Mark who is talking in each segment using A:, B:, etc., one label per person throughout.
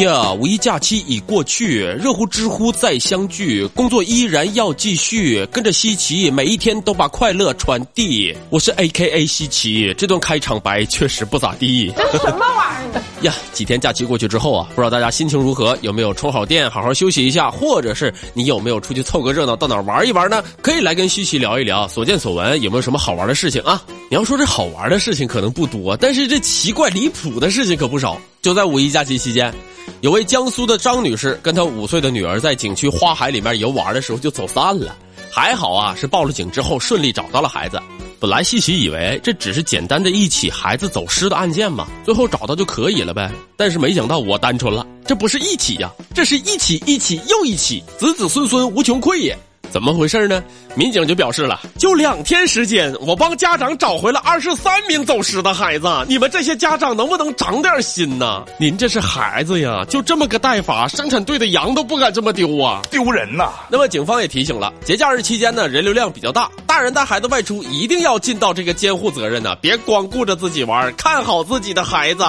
A: 呀，五一假期已过去，热乎知乎再相聚，工作依然要继续，跟着西奇，每一天都把快乐传递。我是 A K A 西奇，这段开场白确实不咋地。
B: 这什么玩意儿？
A: 呀，几天假期过去之后啊，不知道大家心情如何？有没有充好电，好好休息一下？或者是你有没有出去凑个热闹，到哪玩一玩呢？可以来跟西奇聊一聊，所见所闻，有没有什么好玩的事情啊？你要说这好玩的事情可能不多，但是这奇怪离谱的事情可不少。就在五一假期期间，有位江苏的张女士跟她五岁的女儿在景区花海里面游玩的时候就走散了，还好啊，是报了警之后顺利找到了孩子。本来细细以为这只是简单的一起孩子走失的案件嘛，最后找到就可以了呗。但是没想到我单纯了，这不是一起呀，这是一起一起又一起，子子孙孙无穷匮也。怎么回事呢？民警就表示了，就两天时间，我帮家长找回了二十三名走失的孩子。你们这些家长能不能长点心呢？您这是孩子呀，就这么个带法，生产队的羊都不敢这么丢啊，
C: 丢人呐！
A: 那么警方也提醒了，节假日期间呢，人流量比较大，大人带孩子外出一定要尽到这个监护责任呢，别光顾着自己玩，看好自己的孩子。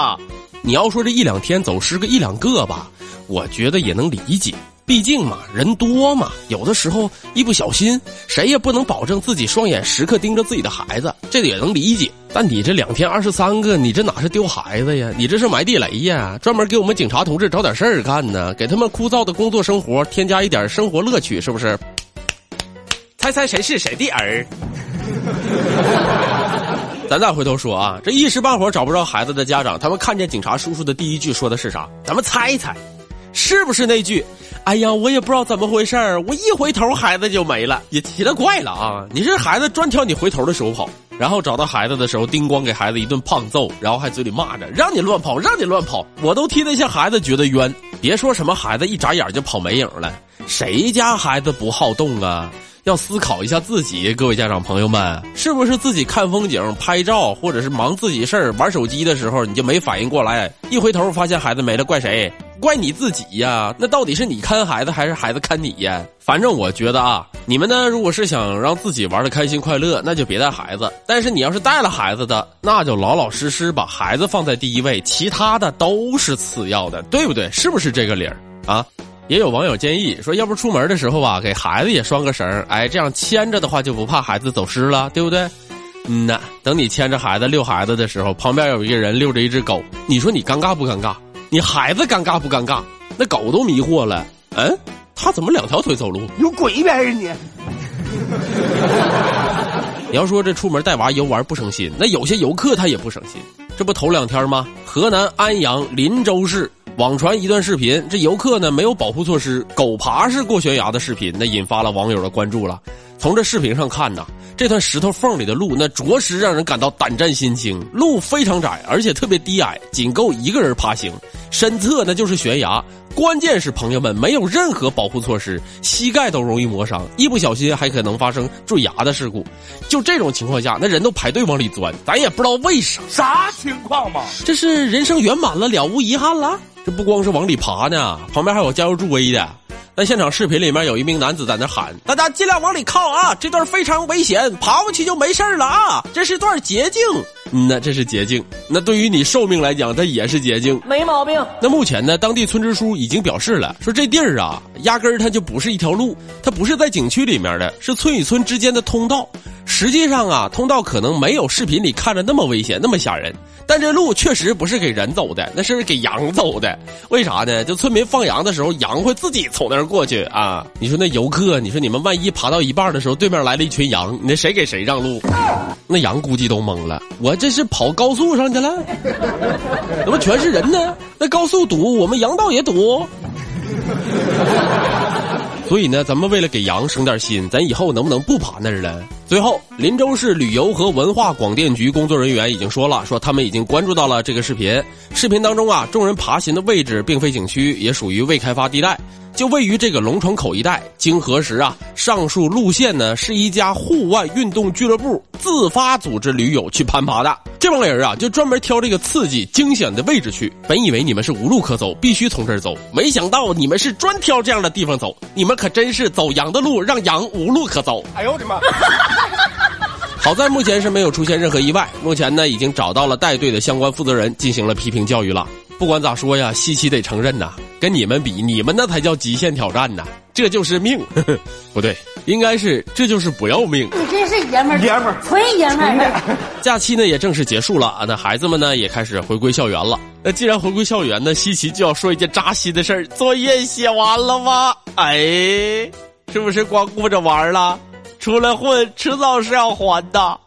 A: 你要说这一两天走失个一两个吧，我觉得也能理解。毕竟嘛，人多嘛，有的时候一不小心，谁也不能保证自己双眼时刻盯着自己的孩子，这个也能理解。但你这两天二十三个，你这哪是丢孩子呀？你这是埋地雷呀！专门给我们警察同志找点事儿干呢，给他们枯燥的工作生活添加一点生活乐趣，是不是？猜猜谁是谁的儿？咱再回头说啊，这一时半会儿找不着孩子的家长，他们看见警察叔叔的第一句说的是啥？咱们猜一猜，是不是那句？哎呀，我也不知道怎么回事儿，我一回头孩子就没了，也奇了怪了啊！你这孩子专挑你回头的时候跑，然后找到孩子的时候，叮咣给孩子一顿胖揍，然后还嘴里骂着让你乱跑，让你乱跑，我都替那些孩子觉得冤。别说什么孩子一眨眼就跑没影了，谁家孩子不好动啊？要思考一下自己，各位家长朋友们，是不是自己看风景、拍照，或者是忙自己事儿、玩手机的时候，你就没反应过来，一回头发现孩子没了，怪谁？怪你自己呀！那到底是你看孩子还是孩子看你呀？反正我觉得啊，你们呢，如果是想让自己玩的开心快乐，那就别带孩子；但是你要是带了孩子的，那就老老实实把孩子放在第一位，其他的都是次要的，对不对？是不是这个理儿啊？也有网友建议说，要不出门的时候啊，给孩子也拴个绳儿哎，这样牵着的话就不怕孩子走失了，对不对？嗯呐，等你牵着孩子遛孩子的时候，旁边有一个人遛着一只狗，你说你尴尬不尴尬？你孩子尴尬不尴尬？那狗都迷惑了。嗯，他怎么两条腿走路？
B: 有鬼呗你！
A: 你要说这出门带娃游玩不省心，那有些游客他也不省心。这不头两天吗？河南安阳林州市网传一段视频，这游客呢没有保护措施，狗爬式过悬崖的视频，那引发了网友的关注了。从这视频上看呢。这段石头缝里的路，那着实让人感到胆战心惊。路非常窄，而且特别低矮，仅够一个人爬行。身侧那就是悬崖，关键是朋友们没有任何保护措施，膝盖都容易磨伤，一不小心还可能发生坠崖的事故。就这种情况下，那人都排队往里钻，咱也不知道为啥。
C: 啥情况嘛？
A: 这是人生圆满了，了无遗憾了。这不光是往里爬呢，旁边还有加油助威的。在现场视频里面，有一名男子在那喊：“大家尽量往里靠啊！这段非常危险，爬过去就没事了啊！这是段捷径。”嗯，那这是捷径。那对于你寿命来讲，它也是捷径，
B: 没毛病。
A: 那目前呢，当地村支书已经表示了，说这地儿啊，压根儿它就不是一条路，它不是在景区里面的，是村与村之间的通道。实际上啊，通道可能没有视频里看着那么危险，那么吓人。但这路确实不是给人走的，那是给羊走的。为啥呢？就村民放羊的时候，羊会自己从那儿过去啊。你说那游客，你说你们万一爬到一半的时候，对面来了一群羊，那谁给谁让路？那羊估计都懵了。我这是跑高速上去了？怎么全是人呢？那高速堵，我们羊道也堵。所以呢，咱们为了给羊省点心，咱以后能不能不爬那儿了？最后，林州市旅游和文化广电局工作人员已经说了，说他们已经关注到了这个视频。视频当中啊，众人爬行的位置并非景区，也属于未开发地带。就位于这个龙床口一带，经核实啊，上述路线呢是一家户外运动俱乐部自发组织驴友去攀爬的。这帮人啊，就专门挑这个刺激惊险的位置去。本以为你们是无路可走，必须从这儿走，没想到你们是专挑这样的地方走。你们可真是走羊的路，让羊无路可走。哎呦我的妈！好在目前是没有出现任何意外。目前呢，已经找到了带队的相关负责人，进行了批评教育了。不管咋说呀，西奇得承认呐，跟你们比，你们那才叫极限挑战呐，这就是命，不对，应该是这就是不要命。
C: 你真是爷们儿，
B: 爷们儿
C: 纯爷们儿。
A: 假期呢也正式结束了啊，那孩子们呢也开始回归校园了。那既然回归校园呢，西奇就要说一件扎心的事儿：作业写完了吗？哎，是不是光顾着玩了？出来混，迟早是要还的。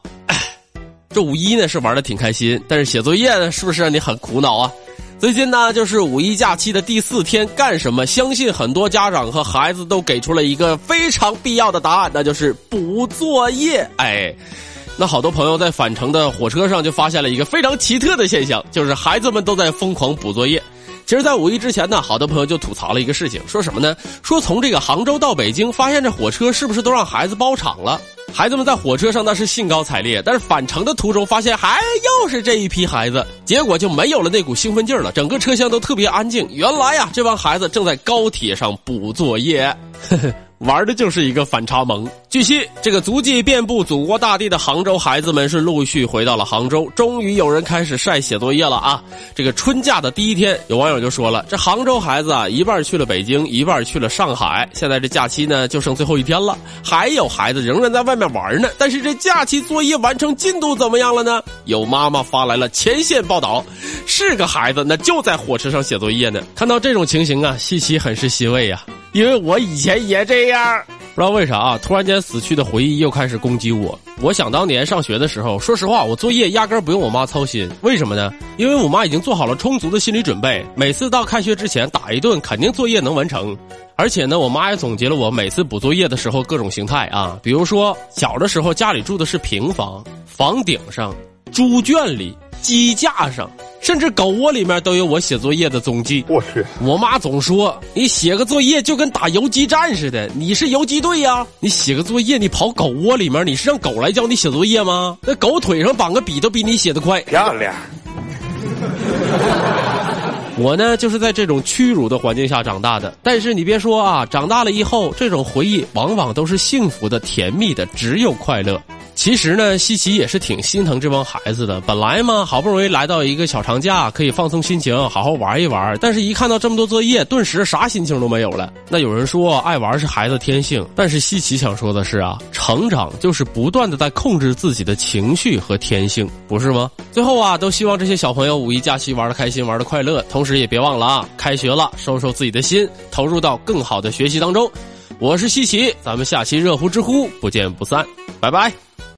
A: 这五一呢是玩的挺开心，但是写作业呢是不是让你很苦恼啊？最近呢就是五一假期的第四天，干什么？相信很多家长和孩子都给出了一个非常必要的答案，那就是补作业。哎，那好多朋友在返程的火车上就发现了一个非常奇特的现象，就是孩子们都在疯狂补作业。其实，在五一之前呢，好多朋友就吐槽了一个事情，说什么呢？说从这个杭州到北京，发现这火车是不是都让孩子包场了？孩子们在火车上那是兴高采烈，但是返程的途中发现还又是这一批孩子，结果就没有了那股兴奋劲儿了，整个车厢都特别安静。原来呀，这帮孩子正在高铁上补作业。呵呵。玩的就是一个反差萌。据悉，这个足迹遍布祖国大地的杭州孩子们是陆续回到了杭州，终于有人开始晒写作业了啊！这个春假的第一天，有网友就说了：“这杭州孩子啊，一半去了北京，一半去了上海，现在这假期呢就剩最后一天了，还有孩子仍然在外面玩呢。但是这假期作业完成进度怎么样了呢？”有妈妈发来了前线报道：“是个孩子，那就在火车上写作业呢。”看到这种情形啊，西西很是欣慰呀。因为我以前也这样，不知道为啥啊，突然间死去的回忆又开始攻击我。我想当年上学的时候，说实话，我作业压根不用我妈操心。为什么呢？因为我妈已经做好了充足的心理准备，每次到开学之前打一顿，肯定作业能完成。而且呢，我妈也总结了我每次补作业的时候各种形态啊，比如说小的时候家里住的是平房，房顶上、猪圈里、鸡架上。甚至狗窝里面都有我写作业的踪迹。
B: 我去，
A: 我妈总说你写个作业就跟打游击战似的，你是游击队呀？你写个作业，你跑狗窝里面，你是让狗来教你写作业吗？那狗腿上绑个笔都比你写的快。
B: 漂亮。
A: 我呢，就是在这种屈辱的环境下长大的。但是你别说啊，长大了以后，这种回忆往往都是幸福的、甜蜜的，只有快乐。其实呢，西奇也是挺心疼这帮孩子的。本来嘛，好不容易来到一个小长假，可以放松心情，好好玩一玩。但是，一看到这么多作业，顿时啥心情都没有了。那有人说，爱玩是孩子天性，但是西奇想说的是啊，成长就是不断的在控制自己的情绪和天性，不是吗？最后啊，都希望这些小朋友五一假期玩的开心，玩的快乐。同时也别忘了啊，开学了，收收自己的心，投入到更好的学习当中。我是西奇，咱们下期热乎知乎不见不散，拜拜。